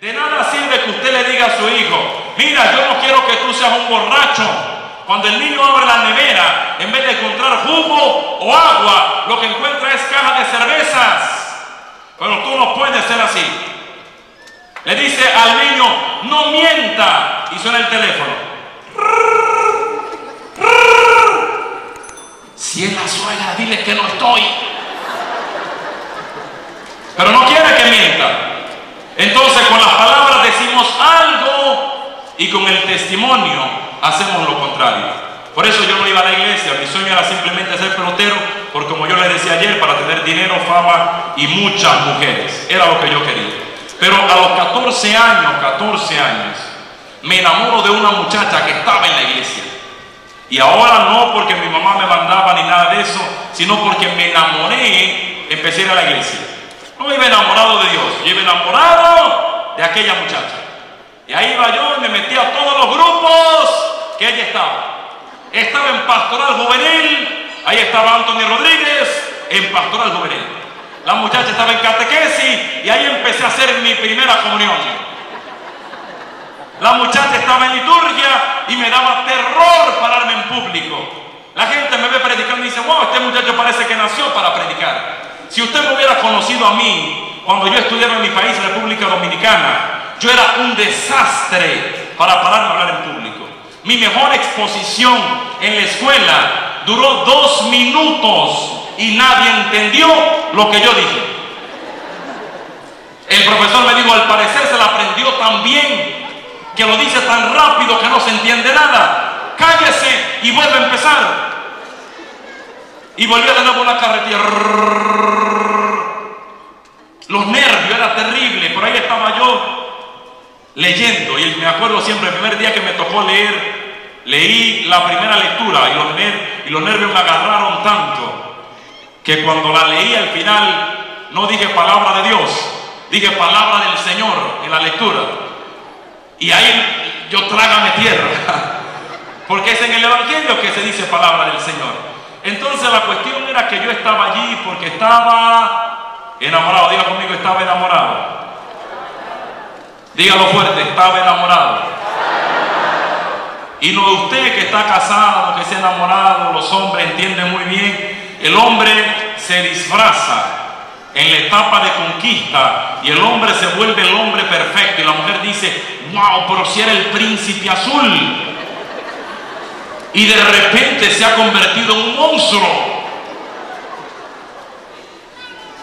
De nada sirve que usted le diga a su hijo, mira, yo no quiero que tú seas un borracho. Cuando el niño abre la nevera, en vez de encontrar jugo o agua, lo que encuentra es caja de cervezas. Pero tú no puedes ser así. Le dice al niño, no mienta. Y suena el teléfono. Si es la suegra, dile que no estoy. Pero no quiere que mienta. Entonces con las palabras decimos algo y con el testimonio hacemos lo contrario. Por eso yo no iba a la iglesia, mi sueño era simplemente ser pelotero, porque como yo le decía ayer, para tener dinero, fama y muchas mujeres. Era lo que yo quería. Pero a los 14 años, 14 años, me enamoro de una muchacha que estaba en la iglesia. Y ahora no porque mi mamá me mandaba ni nada de eso, sino porque me enamoré, empecé a ir a la iglesia. No iba enamorado de Dios, yo iba enamorado de aquella muchacha. Y ahí iba yo y me metía a todos los grupos que ella estaba. Estaba en pastoral juvenil, ahí estaba Anthony Rodríguez en pastoral juvenil. La muchacha estaba en catequesis y ahí empecé a hacer mi primera comunión. La muchacha estaba en liturgia y me daba terror pararme en público. La gente me ve predicando y dice, wow, este muchacho parece que nació para predicar. Si usted me hubiera conocido a mí cuando yo estudiaba en mi país, República Dominicana, yo era un desastre para pararme a hablar en público. Mi mejor exposición en la escuela duró dos minutos y nadie entendió lo que yo dije. El profesor me dijo, al parecer se la aprendió tan bien que lo dice tan rápido que no se entiende nada. Cállese y vuelve a empezar. Y volvió de nuevo una carretilla. Los nervios, era terrible. Por ahí estaba yo leyendo. Y me acuerdo siempre, el primer día que me tocó leer, leí la primera lectura y los, ner y los nervios me agarraron tanto que cuando la leí al final no dije palabra de Dios, dije palabra del Señor en la lectura. Y ahí yo trágame tierra. Porque es en el Evangelio que se dice palabra del Señor. Entonces la cuestión era que yo estaba allí porque estaba enamorado. Diga conmigo, estaba enamorado. Dígalo fuerte, estaba enamorado. Y no usted que está casado, que ha enamorado, los hombres entienden muy bien. El hombre se disfraza en la etapa de conquista y el hombre se vuelve el hombre perfecto. Y la mujer dice, wow, pero si era el príncipe azul y de repente se ha convertido en un monstruo.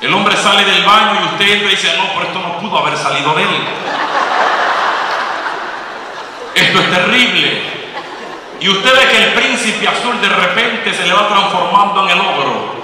El hombre sale del baño y usted entra y dice, no, pero esto no pudo haber salido de él. Esto es terrible. Y usted ve que el príncipe azul de repente se le va transformando en el ogro.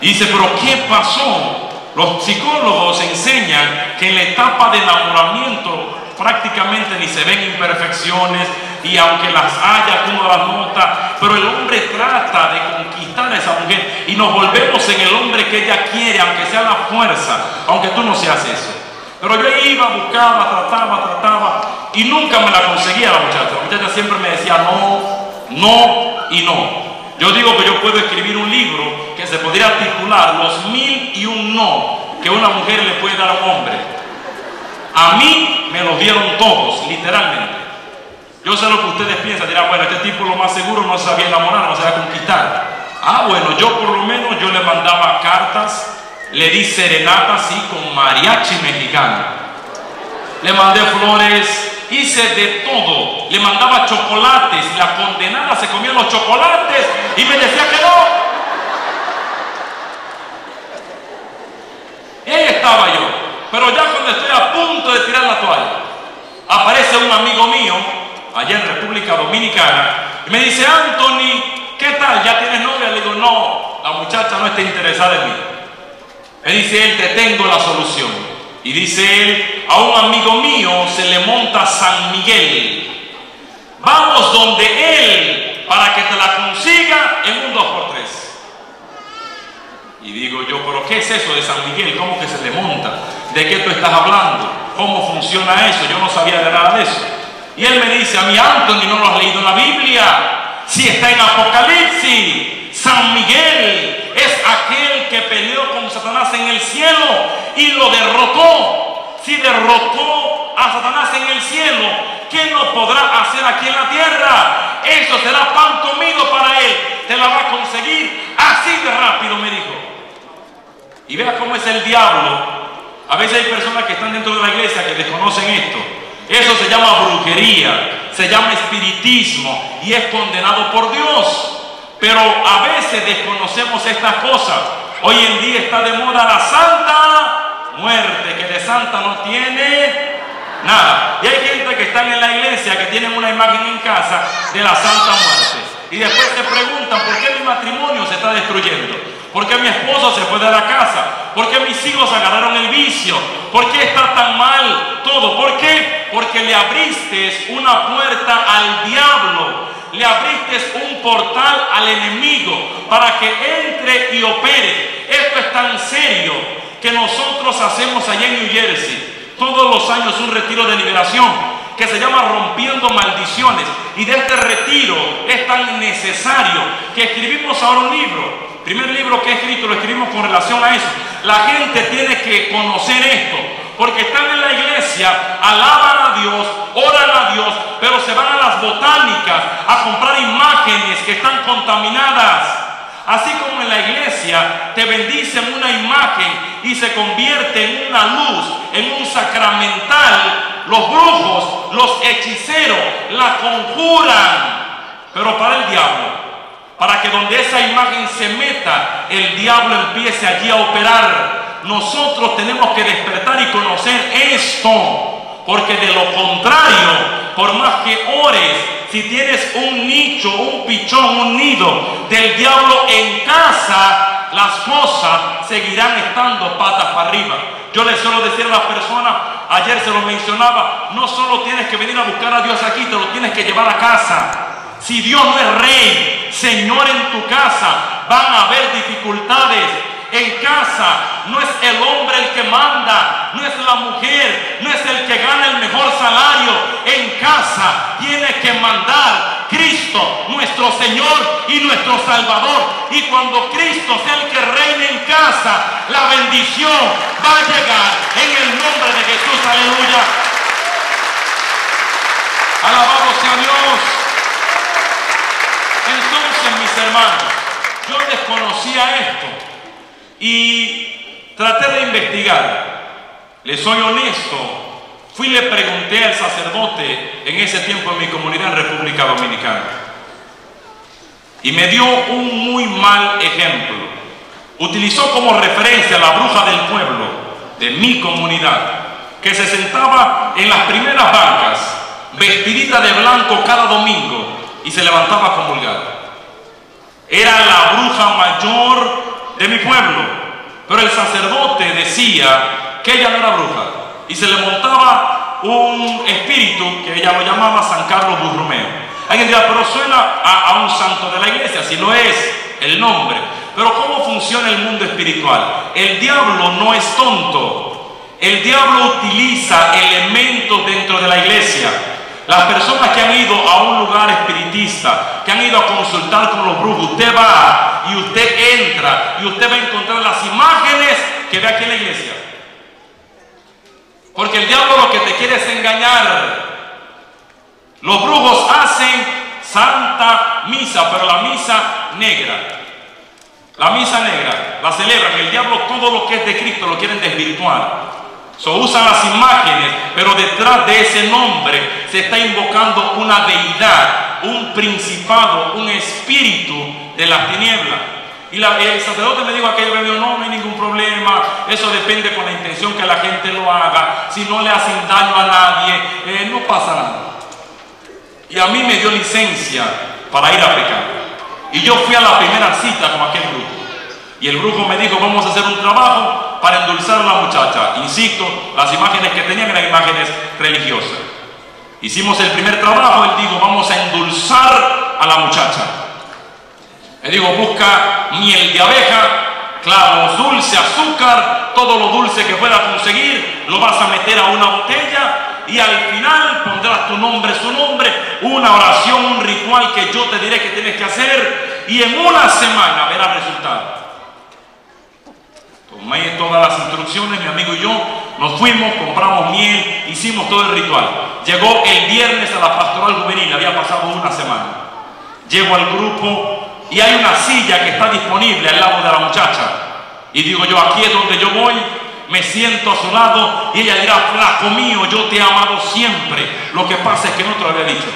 Y dice, pero ¿qué pasó? Los psicólogos enseñan que en la etapa de enamoramiento prácticamente ni se ven imperfecciones y aunque las haya, tú no las notas, pero el hombre trata de conquistar a esa mujer y nos volvemos en el hombre que ella quiere, aunque sea la fuerza, aunque tú no seas eso. Pero yo iba, buscaba, trataba, trataba y nunca me la conseguía la muchacha. La muchacha siempre me decía no, no y no. Yo digo que yo puedo escribir un libro que se podría titular Los mil y un no que una mujer le puede dar a un hombre. A mí me los dieron todos, literalmente. Yo sé lo que ustedes piensan, dirán, bueno, este tipo lo más seguro no sabía enamorar, no sabía conquistar. Ah, bueno, yo por lo menos yo le mandaba cartas, le di serenatas, sí, con mariachi mexicano. Le mandé flores, hice de todo. Le mandaba chocolates la condenada se comía los chocolates y me decía que no. Y estaba yo. Pero ya cuando estoy a punto de tirar la toalla, aparece un amigo mío allá en República Dominicana y me dice, Anthony, ¿qué tal? ¿Ya tienes novia? Le digo, no, la muchacha no está interesada en mí. Me dice él, te tengo la solución. Y dice él, a un amigo mío se le monta San Miguel. Vamos donde él para que te la consiga en un 2x3. Y digo yo, pero ¿qué es eso de San Miguel? ¿Cómo que se le monta? ¿De qué tú estás hablando? ¿Cómo funciona eso? Yo no sabía de nada de eso. Y él me dice, a mí Anthony, ¿no lo has leído en la Biblia? Si está en Apocalipsis, San Miguel es aquel que peleó con Satanás en el cielo y lo derrotó. Si derrotó a Satanás en el cielo, ¿qué no podrá hacer aquí en la tierra? Eso será pan comido para él. Te la va a conseguir así de rápido, me dijo. Y vea cómo es el diablo. A veces hay personas que están dentro de la iglesia que desconocen esto. Eso se llama brujería, se llama espiritismo y es condenado por Dios. Pero a veces desconocemos estas cosas. Hoy en día está de moda la santa muerte, que de santa no tiene nada. Y hay gente que están en la iglesia que tienen una imagen en casa de la santa muerte. Y después se preguntan por qué mi matrimonio se está destruyendo. ¿Por qué mi esposo se fue de la casa? ¿Por qué mis hijos agarraron el vicio? ¿Por qué está tan mal todo? ¿Por qué? Porque le abriste una puerta al diablo. Le abriste un portal al enemigo para que entre y opere. Esto es tan serio que nosotros hacemos allá en New Jersey todos los años un retiro de liberación que se llama Rompiendo Maldiciones. Y de este retiro es tan necesario que escribimos ahora un libro primer libro que he escrito lo escribimos con relación a eso. La gente tiene que conocer esto, porque están en la iglesia, alaban a Dios, oran a Dios, pero se van a las botánicas a comprar imágenes que están contaminadas. Así como en la iglesia te bendicen una imagen y se convierte en una luz, en un sacramental, los brujos, los hechiceros la conjuran, pero para el diablo para que donde esa imagen se meta, el diablo empiece allí a operar. Nosotros tenemos que despertar y conocer esto, porque de lo contrario, por más que ores, si tienes un nicho, un pichón, un nido del diablo en casa, las cosas seguirán estando patas para arriba. Yo le suelo decir a las personas, ayer se lo mencionaba, no solo tienes que venir a buscar a Dios aquí, te lo tienes que llevar a casa. Si Dios no es rey, Señor en tu casa, van a haber dificultades. En casa no es el hombre el que manda, no es la mujer, no es el que gana el mejor salario. En casa tiene que mandar Cristo, nuestro Señor y nuestro Salvador. Y cuando Cristo sea el que reine en casa, la bendición va a llegar en el nombre de Jesús. Aleluya. Alabado sea Dios. Entonces, mis hermanos, yo desconocía esto y traté de investigar. Le soy honesto, fui y le pregunté al sacerdote en ese tiempo en mi comunidad en República Dominicana. Y me dio un muy mal ejemplo. Utilizó como referencia a la bruja del pueblo de mi comunidad, que se sentaba en las primeras bancas, vestidita de blanco cada domingo, y se levantaba a comulgar. Era la bruja mayor de mi pueblo, pero el sacerdote decía que ella no era bruja y se le montaba un espíritu que ella lo llamaba San Carlos Borromeo. Alguien dirá, pero suena a, a un santo de la iglesia, si lo es el nombre. Pero ¿cómo funciona el mundo espiritual? El diablo no es tonto. El diablo utiliza elementos dentro de la iglesia las personas que han ido a un lugar espiritista, que han ido a consultar con los brujos, usted va y usted entra y usted va a encontrar las imágenes que ve aquí en la iglesia. Porque el diablo lo que te quiere es engañar. Los brujos hacen santa misa, pero la misa negra. La misa negra la celebran. El diablo todo lo que es de Cristo lo quieren desvirtuar. So, usan las imágenes, pero detrás de ese nombre se está invocando una deidad, un principado, un espíritu de las tinieblas. Y el sacerdote me dijo aquello, me dijo, no, no hay ningún problema, eso depende con la intención que la gente lo haga, si no le hacen daño a nadie, eh, no pasa nada. Y a mí me dio licencia para ir a pecar. Y yo fui a la primera cita con aquel brujo. Y el brujo me dijo, vamos a hacer un trabajo para endulzar a la muchacha. Insisto, las imágenes que tenían eran imágenes religiosas. Hicimos el primer trabajo, él dijo, vamos a endulzar a la muchacha. Le digo, busca miel de abeja, clavos, dulce, azúcar, todo lo dulce que pueda conseguir, lo vas a meter a una botella y al final pondrás tu nombre, su nombre, una oración, un ritual que yo te diré que tienes que hacer y en una semana verás resultado. Tomé todas las instrucciones, mi amigo y yo nos fuimos, compramos miel, hicimos todo el ritual. Llegó el viernes a la pastoral juvenil, había pasado una semana. Llego al grupo y hay una silla que está disponible al lado de la muchacha. Y digo yo, aquí es donde yo voy, me siento a su lado y ella dirá, flaco mío, yo te he amado siempre. Lo que pasa es que no te lo había dicho.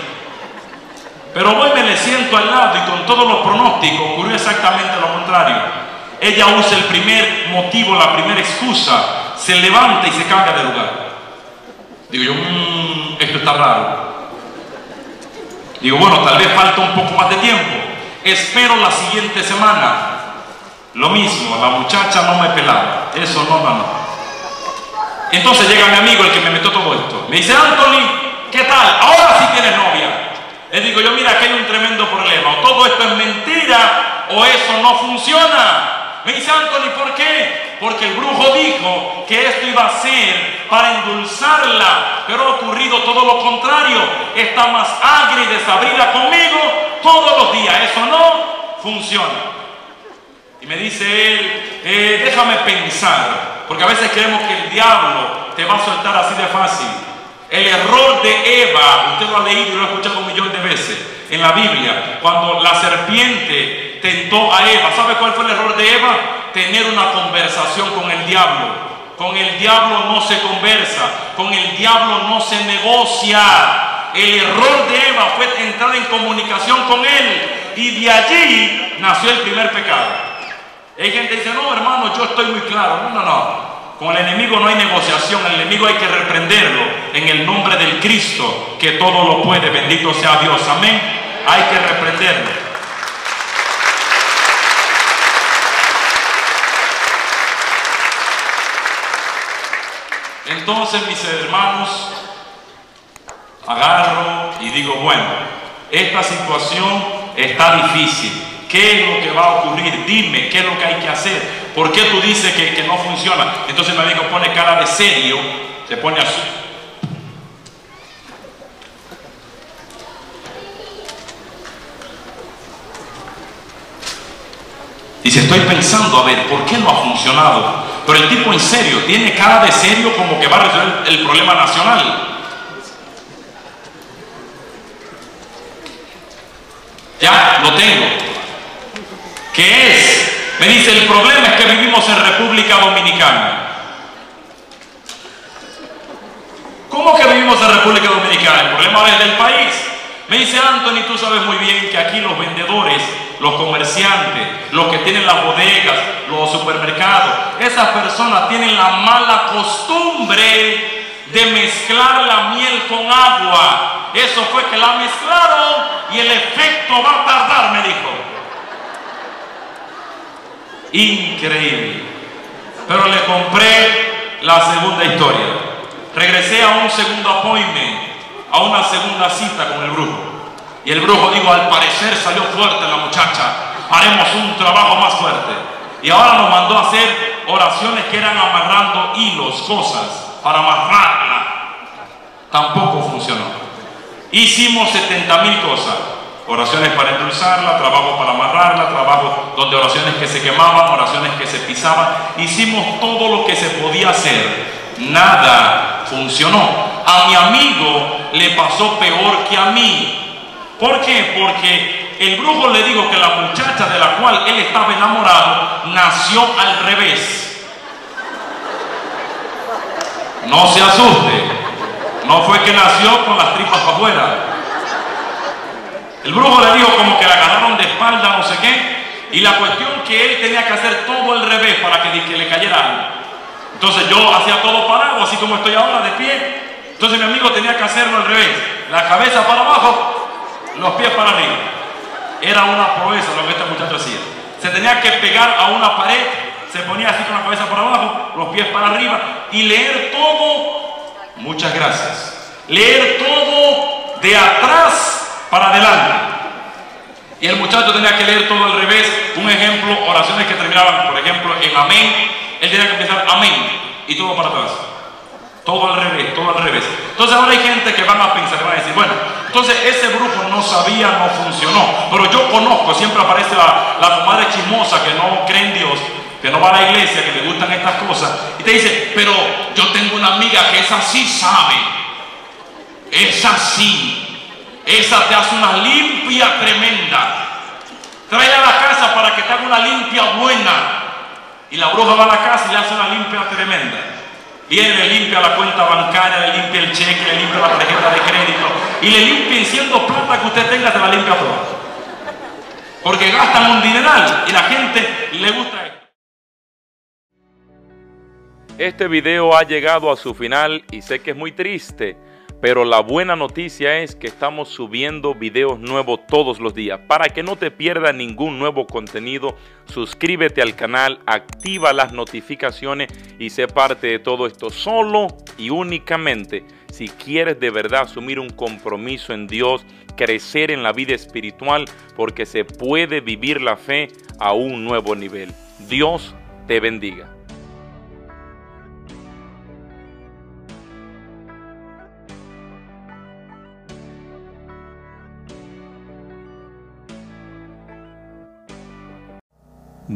Pero voy, me le siento al lado y con todos los pronósticos ocurrió exactamente lo contrario. Ella usa el primer motivo, la primera excusa, se levanta y se cambia de lugar. Digo yo, mmm, esto está raro. Digo, bueno, tal vez falta un poco más de tiempo. Espero la siguiente semana. Lo mismo, la muchacha no me pelaba. Eso no, no, no. Entonces llega mi amigo, el que me metió todo esto. Me dice, Anthony, ¿qué tal? Ahora sí tienes novia. Le digo yo, mira, aquí hay un tremendo problema. O todo esto es mentira o eso no funciona. Me dice Anthony, ¿por qué? Porque el brujo dijo que esto iba a ser para endulzarla, pero ha ocurrido todo lo contrario. Está más agria y desabrida conmigo todos los días. Eso no funciona. Y me dice él, eh, déjame pensar. Porque a veces creemos que el diablo te va a soltar así de fácil. El error de Eva, usted lo ha leído y lo ha escuchado un millón de veces en la Biblia, cuando la serpiente tentó a Eva. ¿Sabe cuál fue el error de Eva? Tener una conversación con el diablo. Con el diablo no se conversa, con el diablo no se negocia. El error de Eva fue entrar en comunicación con él y de allí nació el primer pecado. Hay gente que dice, no, hermano, yo estoy muy claro. No, no, no. Con el enemigo no hay negociación, el enemigo hay que reprenderlo en el nombre del Cristo, que todo lo puede. Bendito sea Dios. Amén. Hay que reprenderlo. Entonces, mis hermanos, agarro y digo, bueno, esta situación está difícil. ¿Qué es lo que va a ocurrir? Dime, ¿qué es lo que hay que hacer? ¿Por qué tú dices que, que no funciona? Entonces me dijo, pone cara de serio, se pone así. Dice, estoy pensando, a ver, ¿por qué no ha funcionado? Pero el tipo en serio, tiene cara de serio como que va a resolver el problema nacional. Ya, lo tengo. ¿Qué es? Me dice, el problema es que vivimos en República Dominicana. ¿Cómo que vivimos en República Dominicana? El problema es del país. Me dice Anthony, tú sabes muy bien que aquí los vendedores, los comerciantes, los que tienen las bodegas, los supermercados, esas personas tienen la mala costumbre de mezclar la miel con agua. Eso fue que la mezclaron y el efecto va a tardar, me dijo. Increíble. Pero le compré la segunda historia. Regresé a un segundo appointment, a una segunda cita con el brujo. Y el brujo dijo, al parecer salió fuerte la muchacha. Haremos un trabajo más fuerte. Y ahora nos mandó a hacer oraciones que eran amarrando hilos, cosas, para amarrarla. Tampoco funcionó. Hicimos 70 mil cosas oraciones para endulzarla, trabajo para amarrarla, trabajo donde oraciones que se quemaban, oraciones que se pisaban. Hicimos todo lo que se podía hacer. Nada funcionó. A mi amigo le pasó peor que a mí. ¿Por qué? Porque el brujo le dijo que la muchacha de la cual él estaba enamorado nació al revés. No se asuste. No fue que nació con las tripas para afuera el brujo le dijo como que la agarraron de espalda, no sé qué. Y la cuestión que él tenía que hacer todo al revés para que, le cayera algo. Entonces yo hacía todo parado, así como estoy ahora de pie. Entonces mi amigo tenía que hacerlo al revés. La cabeza para abajo, los pies para arriba. Era una proeza lo que este muchacho hacía. Se tenía que pegar a una pared, se ponía así con la cabeza por abajo, los pies para arriba y leer todo, muchas gracias, leer todo de atrás para adelante. Y el muchacho tenía que leer todo al revés. Un ejemplo, oraciones que terminaban, por ejemplo, en amén. Él tenía que empezar amén y todo para atrás. Todo al revés, todo al revés. Entonces ahora hay gente que van a pensar, van a decir, bueno, entonces ese grupo no sabía, no funcionó. Pero yo conozco, siempre aparece la, la madre chismosa que no cree en Dios, que no va a la iglesia, que le gustan estas cosas. Y te dice, pero yo tengo una amiga que esa sí sabe. Es así. Esa te hace una limpia tremenda. Trae a la casa para que te haga una limpia buena. Y la bruja va a la casa y le hace una limpia tremenda. Viene, limpia la cuenta bancaria, le limpia el cheque, le limpia la tarjeta de crédito. Y le limpia siendo plata que usted tenga, se la limpia toda. Porque gastan un dineral y la gente le gusta esto. Este video ha llegado a su final y sé que es muy triste, pero la buena noticia es que estamos subiendo videos nuevos todos los días. Para que no te pierdas ningún nuevo contenido, suscríbete al canal, activa las notificaciones y sé parte de todo esto solo y únicamente si quieres de verdad asumir un compromiso en Dios, crecer en la vida espiritual, porque se puede vivir la fe a un nuevo nivel. Dios te bendiga.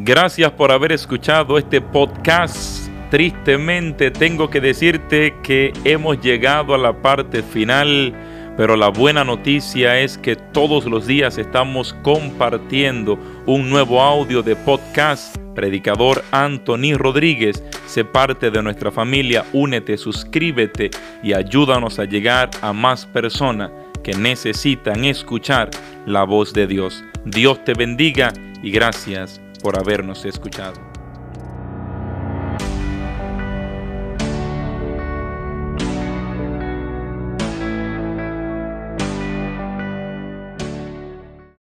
Gracias por haber escuchado este podcast. Tristemente tengo que decirte que hemos llegado a la parte final, pero la buena noticia es que todos los días estamos compartiendo un nuevo audio de podcast. Predicador Anthony Rodríguez, sé parte de nuestra familia, únete, suscríbete y ayúdanos a llegar a más personas que necesitan escuchar la voz de Dios. Dios te bendiga y gracias por habernos escuchado.